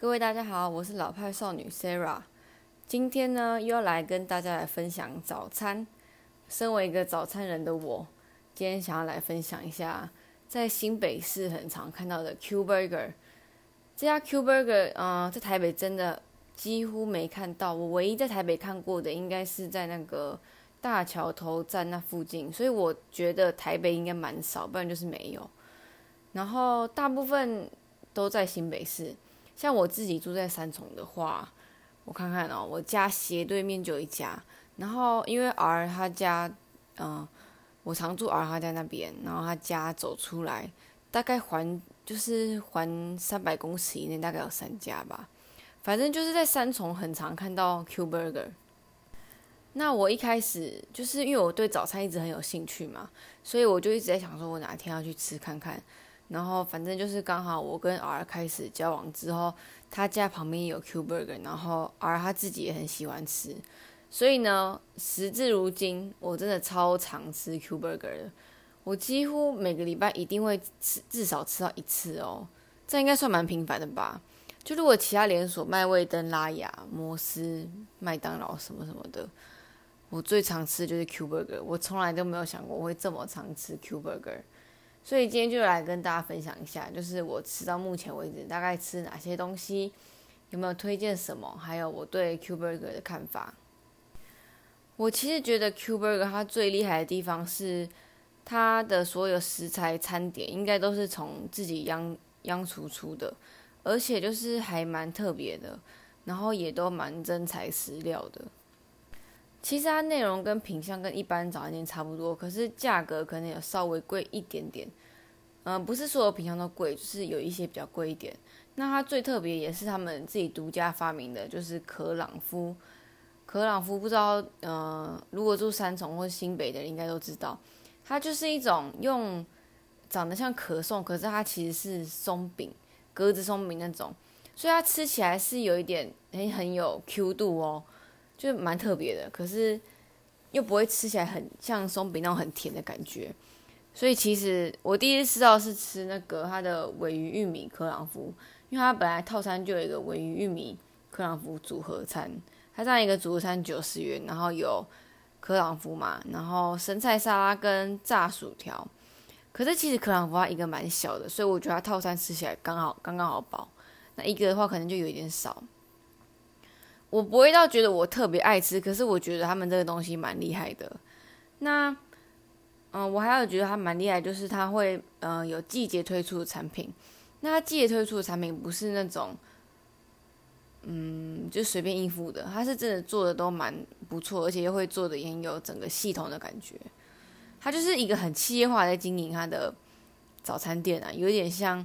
各位大家好，我是老派少女 Sarah。今天呢，又要来跟大家来分享早餐。身为一个早餐人的我，今天想要来分享一下，在新北市很常看到的 Q Burger。这家 Q Burger，嗯，在台北真的几乎没看到。我唯一在台北看过的，应该是在那个大桥头站那附近，所以我觉得台北应该蛮少，不然就是没有。然后大部分都在新北市。像我自己住在三重的话，我看看哦，我家斜对面就有一家。然后因为 R 他家，嗯，我常住 R 他家那边，然后他家走出来，大概环就是环三百公尺以内，大概有三家吧。反正就是在三重很常看到 Q Burger。那我一开始就是因为我对早餐一直很有兴趣嘛，所以我就一直在想说，我哪天要去吃看看。然后反正就是刚好我跟 R 开始交往之后，他家旁边有 Q Burger，然后 R 他自己也很喜欢吃，所以呢，时至如今，我真的超常吃 Q Burger 的，我几乎每个礼拜一定会吃至少吃到一次哦，这应该算蛮频繁的吧？就如果其他连锁，麦味登、拉雅、摩斯、麦当劳什么什么的，我最常吃的就是 Q Burger，我从来都没有想过我会这么常吃 Q Burger。所以今天就来跟大家分享一下，就是我吃到目前为止大概吃哪些东西，有没有推荐什么，还有我对 Q Burger 的看法。我其实觉得 Q Burger 它最厉害的地方是它的所有食材餐点应该都是从自己央央厨出的，而且就是还蛮特别的，然后也都蛮真材实料的。其实它内容跟品相跟一般早餐店差不多，可是价格可能有稍微贵一点点。嗯，不是所有品相都贵，就是有一些比较贵一点。那它最特别也是他们自己独家发明的，就是可朗夫。可朗夫不知道，呃，如果住三重或新北的人应该都知道，它就是一种用长得像可颂，可是它其实是松饼，格子松饼那种，所以它吃起来是有一点很很有 Q 度哦。就蛮特别的，可是又不会吃起来很像松饼那种很甜的感觉。所以其实我第一次吃到是吃那个它的尾鱼玉米克朗夫，因为它本来套餐就有一个尾鱼玉米克朗夫组合餐，它这样一个组合餐九十元，然后有克朗夫嘛，然后生菜沙拉跟炸薯条。可是其实克朗夫它一个蛮小的，所以我觉得它套餐吃起来刚好刚刚好饱。那一个的话可能就有一点少。我不会到觉得我特别爱吃，可是我觉得他们这个东西蛮厉害的。那，嗯，我还有觉得它蛮厉害，就是它会，嗯，有季节推出的产品。那它季节推出的产品不是那种，嗯，就随便应付的，它是真的做的都蛮不错，而且又会做的很有整个系统的感觉。它就是一个很企业化在经营它的早餐店啊，有点像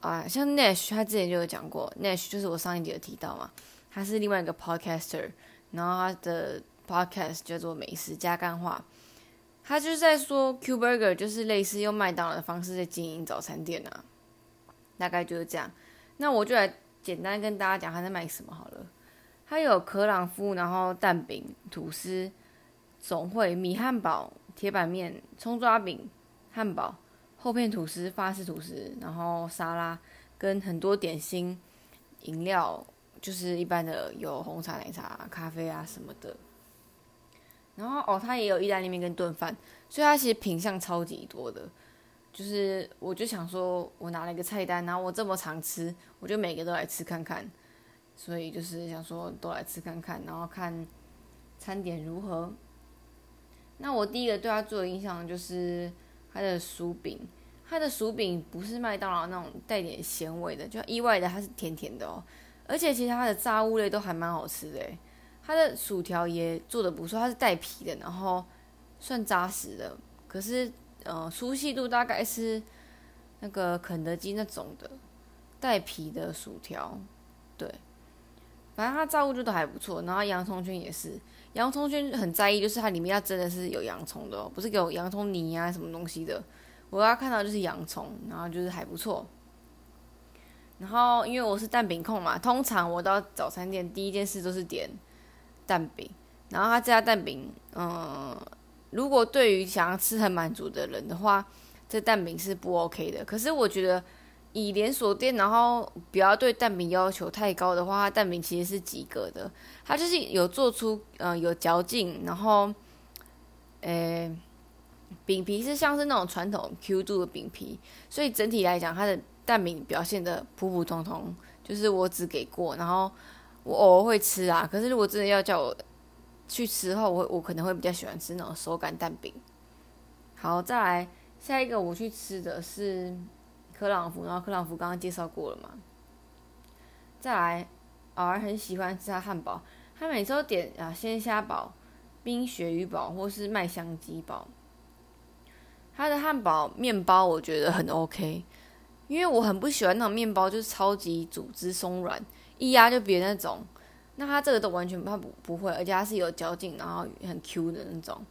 啊，像 Nash，他之前就有讲过，Nash 就是我上一集有提到嘛。他是另外一个 podcaster，然后他的 podcast 叫做美食加干话，他就是在说 Q Burger 就是类似用麦当劳的方式在经营早餐店啊，大概就是这样。那我就来简单跟大家讲他在卖什么好了。他有可朗夫，然后蛋饼、吐司、总会米汉堡、铁板面、葱抓饼、汉堡、厚片吐司、法式吐司，然后沙拉跟很多点心、饮料。就是一般的有红茶、奶茶、咖啡啊什么的，然后哦，它也有意大利面跟炖饭，所以它其实品相超级多的。就是我就想说，我拿了一个菜单，然后我这么常吃，我就每个都来吃看看。所以就是想说都来吃看看，然后看餐点如何。那我第一个对它做的印象就是它的薯饼，它的薯饼不是麦当劳那种带点咸味的，就意外的它是甜甜的哦。而且其实它的炸物类都还蛮好吃的，它的薯条也做的不错，它是带皮的，然后算扎实的。可是，呃，粗细度大概是那个肯德基那种的带皮的薯条，对。反正它炸物就都还不错，然后洋葱圈也是，洋葱圈很在意，就是它里面要真的是有洋葱的，不是有洋葱泥啊什么东西的。我要看到就是洋葱，然后就是还不错。然后，因为我是蛋饼控嘛，通常我到早餐店第一件事都是点蛋饼。然后他这家蛋饼，嗯，如果对于想要吃很满足的人的话，这蛋饼是不 OK 的。可是我觉得以连锁店，然后不要对蛋饼要求太高的话，它蛋饼其实是及格的。它就是有做出呃有嚼劲，然后，诶，饼皮是像是那种传统 Q 度的饼皮，所以整体来讲，它的蛋饼表现的普普通通。就是我只给过，然后我偶尔会吃啊。可是如果真的要叫我去吃的话，我我可能会比较喜欢吃那种手擀蛋饼。好，再来下一个我去吃的是克朗福，然后克朗福刚刚介绍过了嘛。再来，偶尔很喜欢吃他汉堡，他每次都点啊鲜虾堡、冰鳕鱼堡或是麦香鸡堡。他的汉堡面包我觉得很 OK。因为我很不喜欢那种面包，就是超级组织松软，一压就瘪那种。那它这个都完全它不不会，而且它是有嚼劲，然后很 Q 的那种。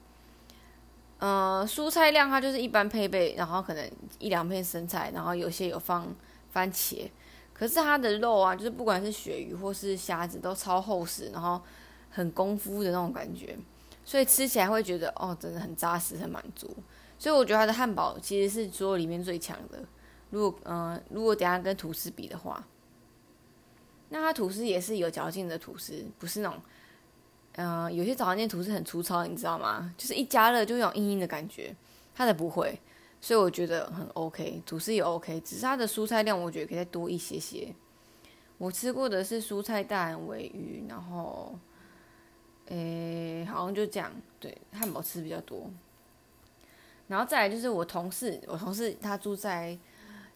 呃，蔬菜量它就是一般配备，然后可能一两片生菜，然后有些有放番茄。可是它的肉啊，就是不管是鳕鱼或是虾子，都超厚实，然后很功夫的那种感觉，所以吃起来会觉得哦，真的很扎实，很满足。所以我觉得它的汉堡其实是所有里面最强的。如果嗯，如果等下跟吐司比的话，那它吐司也是有嚼劲的吐司，不是那种嗯，有些早餐店吐司很粗糙，你知道吗？就是一加热就有硬硬的感觉，它的不会，所以我觉得很 OK，吐司也 OK，只是它的蔬菜量我觉得可以再多一些些。我吃过的是蔬菜蛋尾鱼，然后诶，好像就这样，对，汉堡吃比较多。然后再来就是我同事，我同事他住在。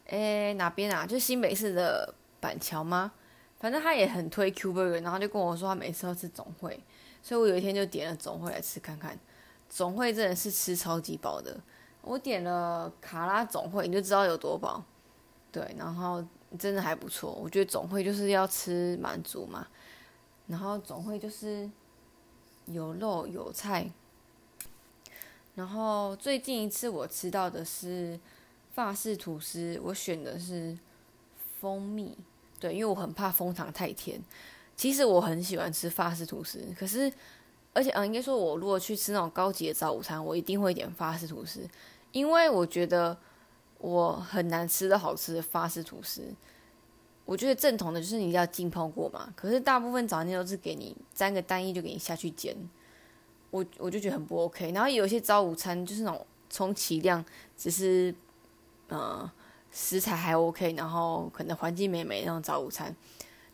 诶，哪边啊？就新北市的板桥吗？反正他也很推 Q Burger，然后就跟我说他每次都吃总会，所以我有一天就点了总会来吃看看。总会真的是吃超级饱的，我点了卡拉总会，你就知道有多饱。对，然后真的还不错，我觉得总会就是要吃满足嘛。然后总会就是有肉有菜。然后最近一次我吃到的是。法式吐司，我选的是蜂蜜，对，因为我很怕蜂糖太甜。其实我很喜欢吃法式吐司，可是，而且，嗯，应该说，我如果去吃那种高级的早午餐，我一定会点法式吐司，因为我觉得我很难吃到好吃的法式吐司。我觉得正统的就是你一定要浸泡过嘛，可是大部分早餐店都是给你沾个单一就给你下去煎，我我就觉得很不 OK。然后有一些早午餐就是那种充其量只是。嗯，食材还 OK，然后可能环境美美那种早午餐，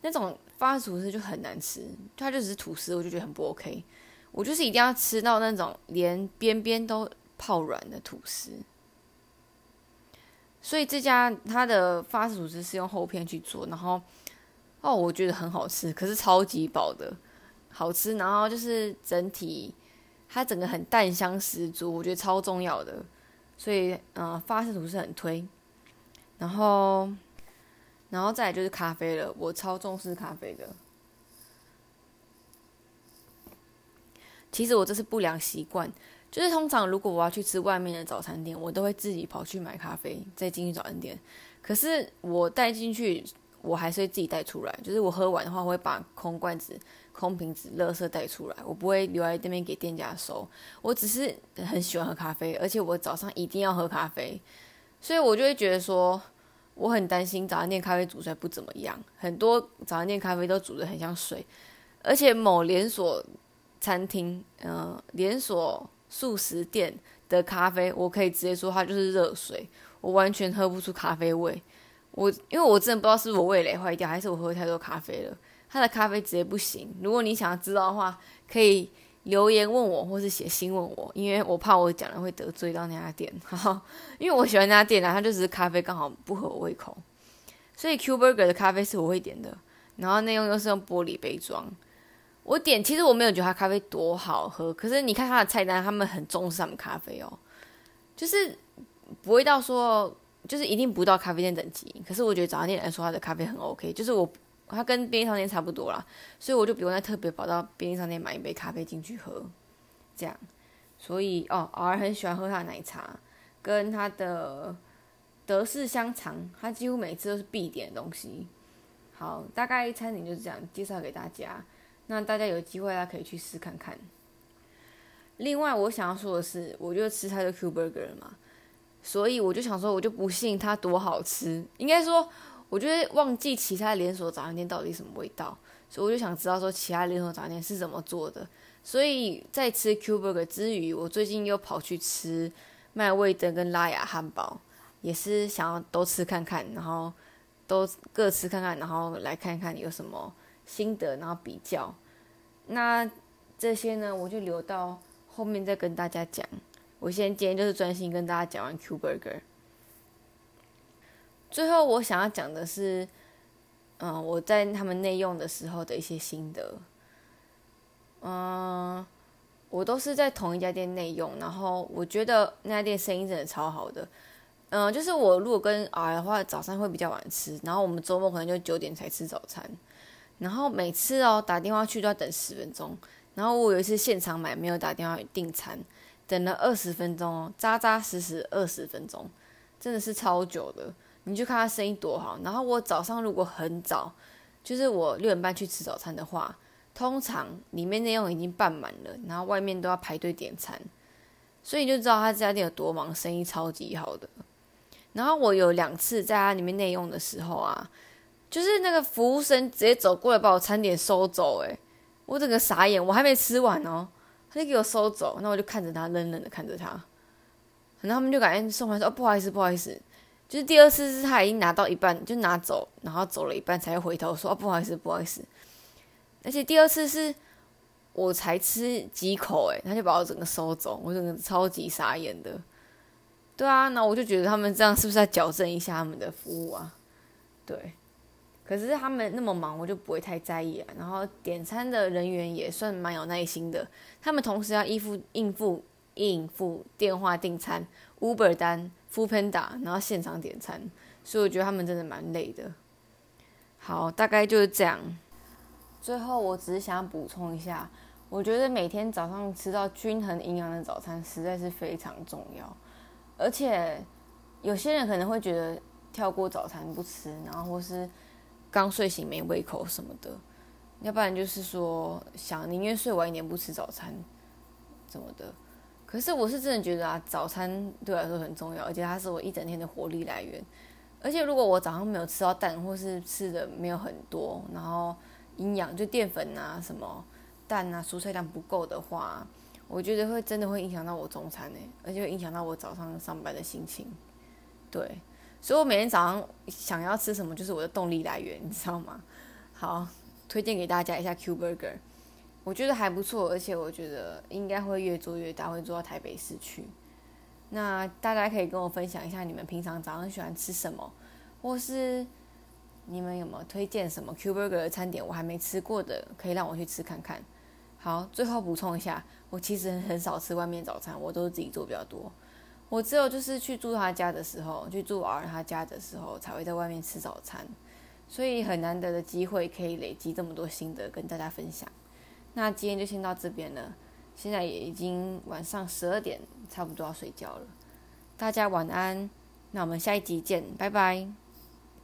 那种发吐司就很难吃，它就只是吐司，我就觉得很不 OK。我就是一定要吃到那种连边边都泡软的吐司。所以这家它的发式吐司是用厚片去做，然后哦，我觉得很好吃，可是超级饱的，好吃，然后就是整体它整个很淡香十足，我觉得超重要的。所以，呃，发式图是很推，然后，然后再来就是咖啡了。我超重视咖啡的。其实我这是不良习惯，就是通常如果我要去吃外面的早餐店，我都会自己跑去买咖啡，再进去早餐店。可是我带进去，我还是会自己带出来。就是我喝完的话，我会把空罐子。空瓶子、垃圾带出来，我不会留在那边给店家收。我只是很喜欢喝咖啡，而且我早上一定要喝咖啡，所以我就会觉得说，我很担心早餐店咖啡煮出来不怎么样。很多早餐店咖啡都煮的很像水，而且某连锁餐厅、嗯，连锁素食店的咖啡，我可以直接说它就是热水，我完全喝不出咖啡味。我因为我真的不知道是我味蕾坏掉，还是我喝太多咖啡了。他的咖啡直接不行。如果你想要知道的话，可以留言问我，或是写信问我，因为我怕我讲了会得罪到那家店。哈哈，因为我喜欢那家店啊，它就只是咖啡刚好不合我胃口。所以 Q Burger 的咖啡是我会点的，然后内用又是用玻璃杯装。我点，其实我没有觉得它咖啡多好喝，可是你看它的菜单，他们很重视他们咖啡哦，就是不会到说，就是一定不到咖啡店等级。可是我觉得早餐店来说，它的咖啡很 OK，就是我。它跟便利商店差不多啦，所以我就不用再特别跑到便利商店买一杯咖啡进去喝，这样。所以哦，偶尔很喜欢喝它的奶茶，跟它的德式香肠，它几乎每次都是必点的东西。好，大概餐饮就是这样介绍给大家，那大家有机会啊可以去试看看。另外，我想要说的是，我就吃它的 Q Burger 嘛，所以我就想说，我就不信它多好吃。应该说，我觉得忘记其他连锁早餐店到底什么味道，所以我就想知道说其他连锁早餐店是怎么做的。所以在吃 Q Burger 之余，我最近又跑去吃麦味登跟拉雅汉堡，也是想要都吃看看，然后都各吃看看，然后来看看有什么心得，然后比较。那这些呢，我就留到后面再跟大家讲。我先今天就是专心跟大家讲完 Q Burger。最后我想要讲的是，嗯，我在他们内用的时候的一些心得。嗯，我都是在同一家店内用，然后我觉得那家店生意真的超好的。嗯，就是我如果跟 R 的话，早餐会比较晚吃，然后我们周末可能就九点才吃早餐。然后每次哦打电话去都要等十分钟，然后我有一次现场买没有打电话订餐。等了二十分钟哦，扎扎实实二十分钟，真的是超久的。你就看他生意多好。然后我早上如果很早，就是我六点半去吃早餐的话，通常里面内容已经办满了，然后外面都要排队点餐，所以你就知道他这家店有多忙，生意超级好的。然后我有两次在他里面内用的时候啊，就是那个服务生直接走过来把我餐点收走，诶，我整个傻眼，我还没吃完哦。他就给我收走，那我就看着他，冷冷的看着他。然后他们就感觉送完说：“哦，不好意思，不好意思。”就是第二次是他已经拿到一半就拿走，然后走了一半才回头说：“哦，不好意思，不好意思。”而且第二次是我才吃几口，诶，他就把我整个收走，我整个超级傻眼的。对啊，那我就觉得他们这样是不是在矫正一下他们的服务啊？对。可是他们那么忙，我就不会太在意。然后点餐的人员也算蛮有耐心的，他们同时要应付应付应付电话订餐、Uber 单、f o o Panda，然后现场点餐，所以我觉得他们真的蛮累的。好，大概就是这样。最后，我只是想补充一下，我觉得每天早上吃到均衡营养的早餐实在是非常重要。而且有些人可能会觉得跳过早餐不吃，然后或是。刚睡醒没胃口什么的，要不然就是说想宁愿睡晚一点不吃早餐，怎么的？可是我是真的觉得啊，早餐对我来说很重要，而且它是我一整天的活力来源。而且如果我早上没有吃到蛋，或是吃的没有很多，然后营养就淀粉啊、什么蛋啊、蔬菜量不够的话，我觉得会真的会影响到我中餐诶，而且会影响到我早上上班的心情。对。所以我每天早上想要吃什么，就是我的动力来源，你知道吗？好，推荐给大家一下 Q Burger，我觉得还不错，而且我觉得应该会越做越大，会做到台北市区。那大家可以跟我分享一下，你们平常早上喜欢吃什么，或是你们有没有推荐什么 Q Burger 的餐点，我还没吃过的，可以让我去吃看看。好，最后补充一下，我其实很少吃外面早餐，我都是自己做比较多。我只有就是去住他家的时候，去住儿他家的时候，才会在外面吃早餐，所以很难得的机会可以累积这么多心得跟大家分享。那今天就先到这边了，现在也已经晚上十二点，差不多要睡觉了。大家晚安，那我们下一集见，拜拜。